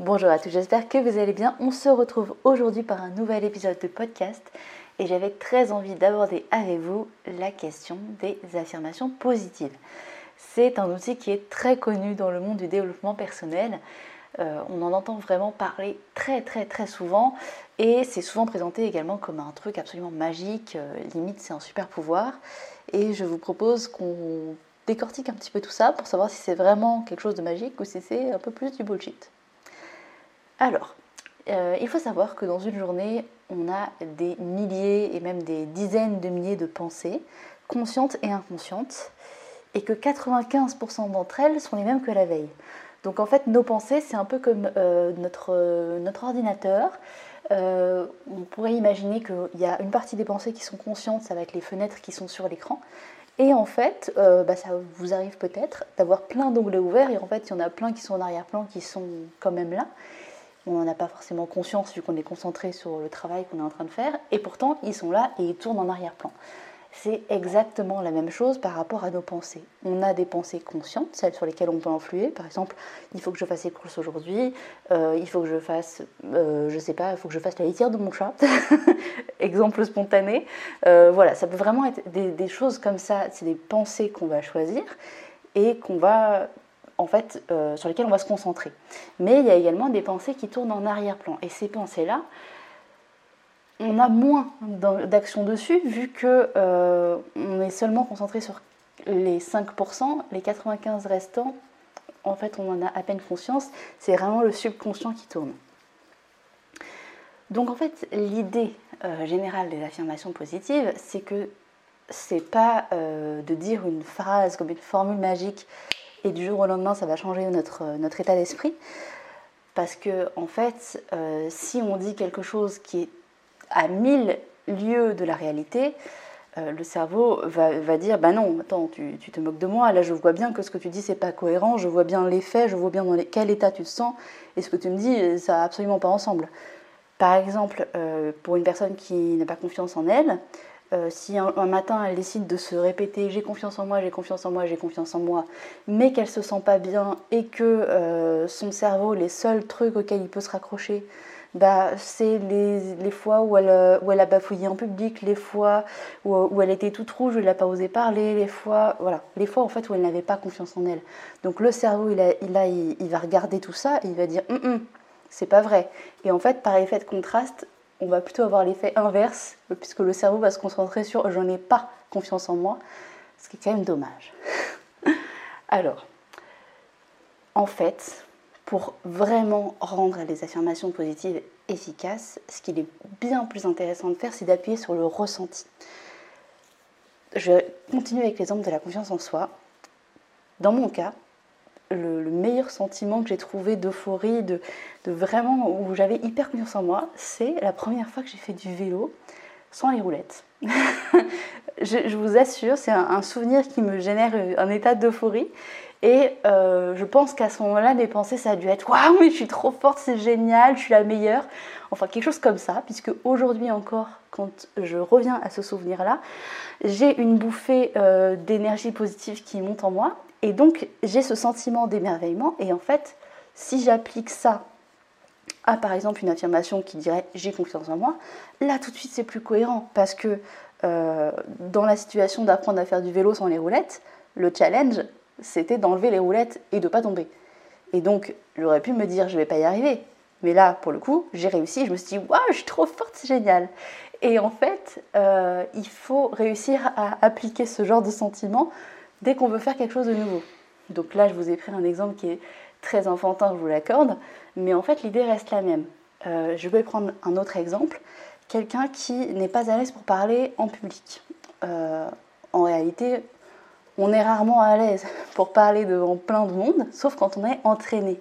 Bonjour à tous, j'espère que vous allez bien. On se retrouve aujourd'hui par un nouvel épisode de podcast et j'avais très envie d'aborder avec vous la question des affirmations positives. C'est un outil qui est très connu dans le monde du développement personnel. Euh, on en entend vraiment parler très très très souvent et c'est souvent présenté également comme un truc absolument magique, euh, limite c'est un super pouvoir. Et je vous propose qu'on décortique un petit peu tout ça pour savoir si c'est vraiment quelque chose de magique ou si c'est un peu plus du bullshit. Alors, euh, il faut savoir que dans une journée, on a des milliers et même des dizaines de milliers de pensées, conscientes et inconscientes, et que 95% d'entre elles sont les mêmes que la veille. Donc en fait, nos pensées, c'est un peu comme euh, notre, euh, notre ordinateur. on pourrait imaginer qu'il y a une partie des pensées qui sont conscientes, ça va être les fenêtres qui sont sur l'écran. Et en fait, bah, ça vous arrive peut-être d'avoir plein d'onglets ouverts, et en fait, il y en a plein qui sont en arrière-plan, qui sont quand même là on n'en a pas forcément conscience vu qu'on est concentré sur le travail qu'on est en train de faire, et pourtant ils sont là et ils tournent en arrière-plan. C'est exactement la même chose par rapport à nos pensées. On a des pensées conscientes, celles sur lesquelles on peut influer. Par exemple, il faut que je fasse les courses aujourd'hui, euh, il faut que je fasse, euh, je sais pas, il faut que je fasse la litière de mon chat. Exemple spontané. Euh, voilà, ça peut vraiment être des choses comme ça. C'est des pensées qu'on va choisir et qu'on va en fait, euh, sur lesquelles on va se concentrer. Mais il y a également des pensées qui tournent en arrière-plan. Et ces pensées-là, on a moins d'action dessus, vu que euh, on est seulement concentré sur les 5%, les 95 restants, en fait, on en a à peine conscience. C'est vraiment le subconscient qui tourne. Donc en fait, l'idée euh, générale des affirmations positives, c'est que c'est pas de dire une phrase comme une formule magique et du jour au lendemain, ça va changer notre, notre état d'esprit. Parce que, en fait, euh, si on dit quelque chose qui est à mille lieues de la réalité, euh, le cerveau va, va, dire Bah non, attends, tu, tu, te moques de moi, là je vois bien que ce que tu dis c'est pas cohérent, je vois bien les faits, je vois bien dans quel état tu te sens, et ce que tu me dis, ça n'a absolument pas ensemble. Par exemple, euh, pour une personne qui n'a pas confiance en elle, euh, si un, matin elle décide de se répéter j'ai confiance en moi, j'ai confiance en moi, j'ai confiance en moi, mais qu'elle se sent pas bien et que euh, son cerveau, les seuls trucs auxquels il peut se raccrocher, bah, c'est les, fois où elle, euh, où elle a bafouillé en public, les fois où, elle était toute rouge, où elle n'a pas osé parler, les fois, voilà, les fois en fait où elle n'avait pas confiance en elle. Donc le cerveau, il, a, il, il, va regarder tout ça et il va dire hum, hum, c'est pas vrai. Et en fait, par effet de contraste, on va plutôt avoir l'effet inverse, puisque le cerveau va se concentrer sur j'en ai pas confiance en moi, ce qui est quand même dommage. Alors, en fait, pour vraiment rendre les affirmations positives efficaces, ce qu'il est bien plus intéressant de faire, c'est d'appuyer sur le ressenti. Je continue avec l'exemple de la confiance en soi. Dans mon cas, le, meilleur sentiment que j'ai trouvé d'euphorie, de, vraiment où j'avais hyper confiance en moi, c'est la première fois que j'ai fait du vélo sans les roulettes. je, vous assure, c'est un, souvenir qui me génère un état d'euphorie. Et euh, je pense qu'à ce moment-là, mes pensées, ça a dû être Waouh, mais je suis trop forte, c'est génial, je suis la meilleure. Enfin, quelque chose comme ça, puisque aujourd'hui encore, quand je reviens à ce souvenir-là, j'ai une bouffée euh, d'énergie positive qui monte en moi. Et donc, j'ai ce sentiment d'émerveillement. Et en fait, si j'applique ça à, par exemple, une affirmation qui dirait j'ai confiance en moi, là, tout de suite, c'est plus cohérent. Parce que euh, dans la situation d'apprendre à faire du vélo sans les roulettes, le challenge, c'était d'enlever les roulettes et de ne pas tomber. Et donc, j'aurais pu me dire je vais pas y arriver. Mais là, pour le coup, j'ai réussi. Je me suis dit waouh, je suis trop forte, c'est génial. Et en fait, euh, il faut réussir à appliquer ce genre de sentiment dès qu'on veut faire quelque chose de nouveau. Donc là, je vous ai pris un exemple qui est très enfantin, je vous l'accorde, mais en fait, l'idée reste la même. Euh, je vais prendre un autre exemple. Quelqu'un qui n'est pas à l'aise pour parler en public. Euh, en réalité, on est rarement à l'aise pour parler devant plein de monde, sauf quand on est entraîné.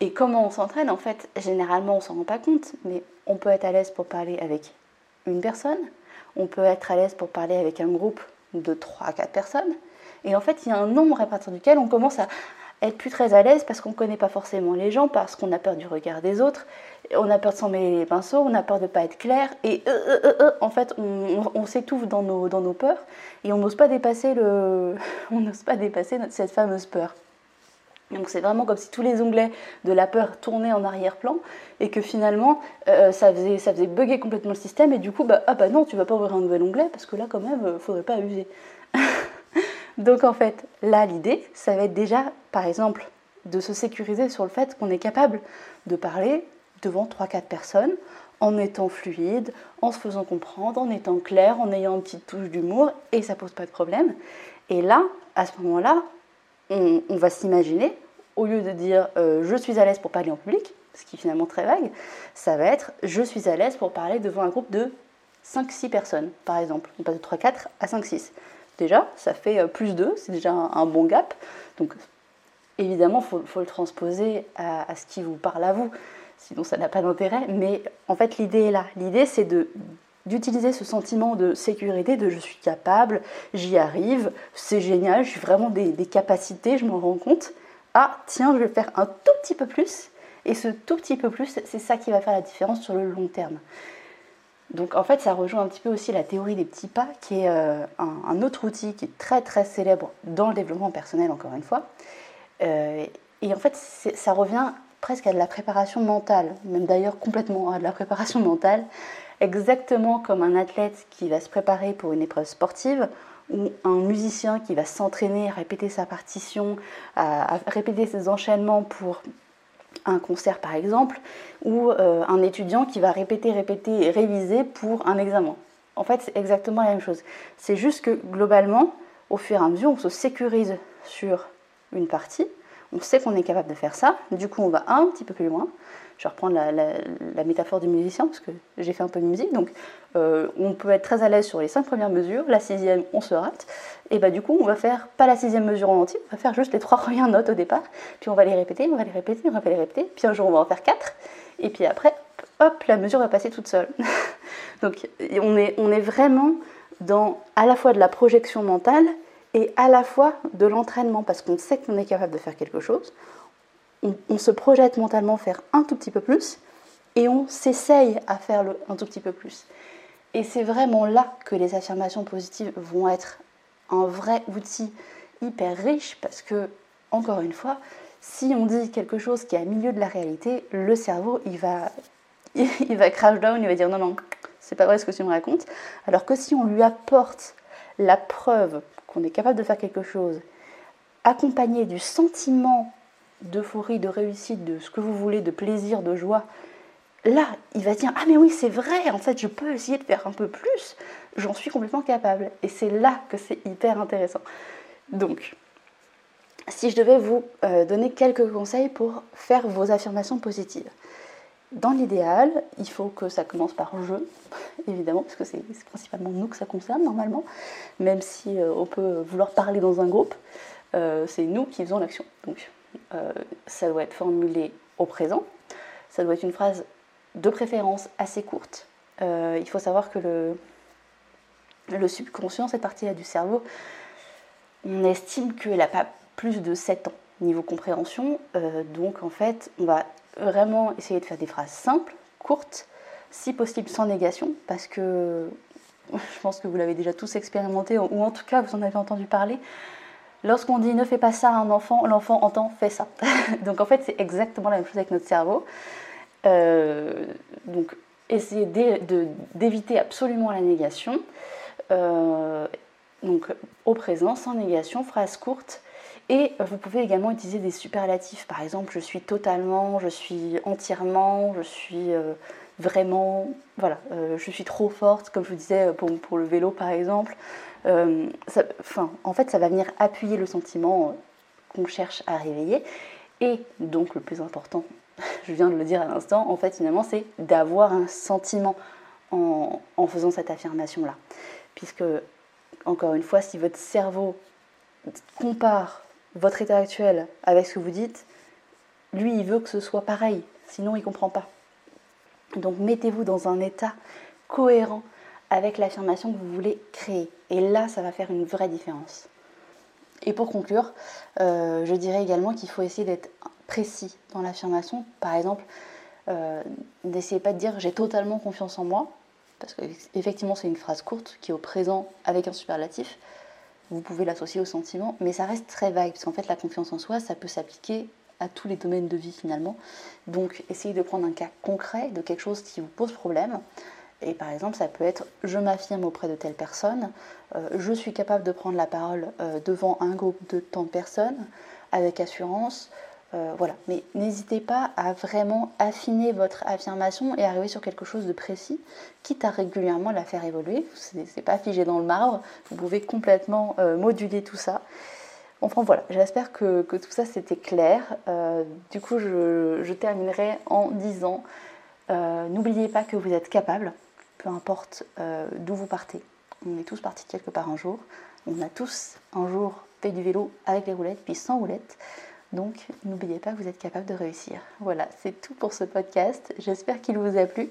Et comment on s'entraîne En fait, généralement, on s'en rend pas compte, mais on peut être à l'aise pour parler avec une personne, on peut être à l'aise pour parler avec un groupe de 3 à 4 personnes, et en fait, il y a un nombre à partir duquel on commence à être plus très à l'aise parce qu'on ne connaît pas forcément les gens, parce qu'on a peur du regard des autres, on a peur de s'en mêler les pinceaux, on a peur de ne pas être clair, et euh, euh, euh, en fait, on, s'étouffe dans nos, dans nos peurs et on n'ose pas dépasser, le, on n'ose pas dépasser cette fameuse peur. Donc c'est vraiment comme si tous les onglets de la peur tournaient en arrière-plan et que finalement ça, faisait, ça faisait bugger complètement le système et du coup, bah, ah bah non, tu vas pas ouvrir un nouvel onglet parce que là quand même, euh, faudrait pas abuser. Donc en fait, là l'idée, ça va être déjà, par exemple, de se sécuriser sur le fait qu'on est capable de parler devant 3-4 personnes en étant fluide, en se faisant comprendre, en étant clair, en ayant une petite touche d'humour et ça pose pas de problème. Et là, à ce moment-là, on, va s'imaginer, au lieu de dire euh, je suis à l'aise pour parler en public, ce qui est finalement très vague, ça va être je suis à l'aise pour parler devant un groupe de 5-6 personnes, par exemple. On passe de 3-4 à 5-6. Déjà, ça fait euh, plus 2, c'est déjà un, bon gap. Donc, évidemment, il faut, le transposer à, ce qui vous parle à vous, sinon ça n'a pas d'intérêt. Mais en fait, l'idée est là. L'idée, c'est de d'utiliser ce sentiment de sécurité, de je suis capable, j'y arrive, c'est génial, j'ai vraiment des, capacités, je m'en rends compte. Ah, tiens, je vais faire un tout petit peu plus. Et ce tout petit peu plus, c'est ça qui va faire la différence sur le long terme. Donc en fait, ça rejoint un petit peu aussi la théorie des petits pas, qui est euh, un, autre outil qui est très très célèbre dans le développement personnel, encore une fois. Euh, et en fait, ça revient presque à de la préparation mentale, même d'ailleurs complètement à de la préparation mentale exactement comme un athlète qui va se préparer pour une épreuve sportive ou un musicien qui va s'entraîner à répéter sa partition, à, répéter ses enchaînements pour un concert par exemple, ou euh, un étudiant qui va répéter, répéter réviser pour un examen. En fait, c'est exactement la même chose. C'est juste que globalement, au fur et à mesure, on se sécurise sur une partie, on sait qu'on est capable de faire ça, du coup on va un petit peu plus loin, je vais reprendre la, métaphore du musicien, parce que j'ai fait un peu de musique. Donc, euh, on peut être très à l'aise sur les cinq premières mesures. La sixième, on se rate. Et bah, du coup, on va faire pas la sixième mesure en entier, on va faire juste les trois premières notes au départ. Puis on va les répéter, on va les répéter, on va les répéter. Puis un jour, on va en faire quatre. Et puis après, hop, la mesure va passer toute seule. Donc, on est, on est vraiment dans à la fois de la projection mentale et à la fois de l'entraînement, parce qu'on sait qu'on est capable de faire quelque chose on, se projette mentalement faire un tout petit peu plus et on s'essaye à faire un tout petit peu plus. Et c'est vraiment là que les affirmations positives vont être un vrai outil hyper riche parce que, encore une fois, si on dit quelque chose qui est à milieu de la réalité, le cerveau, il va, il va crash down, il va dire non, non, c'est pas vrai ce que tu me racontes. Alors que si on lui apporte la preuve qu'on est capable de faire quelque chose, accompagné du sentiment d'euphorie, de réussite, de ce que vous voulez, de plaisir, de joie, là, il va dire Ah, mais oui, c'est vrai, en fait, je peux essayer de faire un peu plus, j'en suis complètement capable. Et c'est là que c'est hyper intéressant. Donc, si je devais vous euh, donner quelques conseils pour faire vos affirmations positives. Dans l'idéal, il faut que ça commence par je, évidemment, parce que c'est principalement nous que ça concerne normalement, même si euh, on peut vouloir parler dans un groupe, euh, c'est nous qui faisons l'action. Donc euh, ça doit être formulé au présent. Ça doit être une phrase de préférence assez courte. Il faut savoir que le, le subconscient, cette partie-là du cerveau, on estime qu'elle n'a pas plus de 7 ans niveau compréhension. Euh, donc en fait, on va vraiment essayer de faire des phrases simples, courtes, si possible sans négation, parce que je pense que vous l'avez déjà tous expérimenté, ou en tout cas vous en avez entendu parler. Lorsqu'on dit ne fais pas ça à un enfant, l'enfant entend fais ça. donc en fait, c'est exactement la même chose avec notre cerveau. Euh, donc essayez d'éviter absolument la négation. Euh, donc au présent, sans négation, phrase courte. Et vous pouvez également utiliser des superlatifs. Par exemple, je suis totalement, je suis entièrement, je suis euh, vraiment, voilà, je suis trop forte, comme je vous disais pour, pour le vélo par exemple. Euh, en fait, ça va venir appuyer le sentiment euh, qu'on cherche à réveiller. Et donc, le plus important, je viens de le dire à l'instant, en fait, finalement, c'est d'avoir un sentiment en, en faisant cette affirmation-là. Puisque, encore une fois, si votre cerveau compare votre état actuel avec ce que vous dites, lui, il veut que ce soit pareil, sinon il ne comprend pas. Donc mettez-vous dans un état cohérent avec l'affirmation que vous voulez créer. Et là, ça va faire une vraie différence. Et pour conclure, euh, je dirais également qu'il faut essayer d'être précis dans l'affirmation. Par exemple, euh, n'essayez pas de dire j'ai totalement confiance en moi, parce qu'effectivement c'est une phrase courte qui est au présent avec un superlatif. Vous pouvez l'associer au sentiment, mais ça reste très vague, parce qu'en fait la confiance en soi, ça peut s'appliquer à tous les domaines de vie finalement. Donc essayez de prendre un cas concret de quelque chose qui vous pose problème. Et par exemple, ça peut être je m'affirme auprès de telle personne, euh, je suis capable de prendre la parole euh, devant un groupe de tant de personnes avec assurance. Euh, voilà, mais n'hésitez pas à vraiment affiner votre affirmation et arriver sur quelque chose de précis, quitte à régulièrement la faire évoluer. Ce n'est pas figé dans le marbre, vous pouvez complètement moduler tout ça. Enfin voilà, j'espère que, tout ça c'était clair. du coup, je, terminerai en disant n'oubliez pas que vous êtes capable, peu importe d'où vous partez. On est tous partis quelque part un jour. On a tous un jour fait du vélo avec les roulettes, puis sans roulettes. Donc n'oubliez pas vous êtes capable de réussir. Voilà, c'est tout pour ce podcast. J'espère qu'il vous a plu.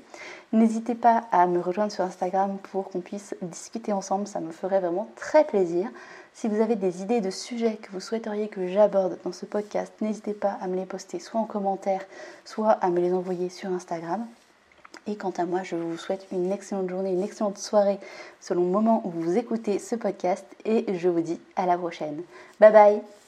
N'hésitez pas à me rejoindre sur Instagram pour qu'on puisse discuter ensemble. Ça me ferait vraiment très plaisir. Si vous avez des idées de sujets que vous souhaiteriez que j'aborde dans ce podcast, n'hésitez pas à me les poster soit en commentaire, soit à me les envoyer sur Instagram. Et quant à moi, je vous souhaite une excellente journée, une excellente soirée selon le moment où vous écoutez ce podcast et je vous dis à la prochaine. Bye bye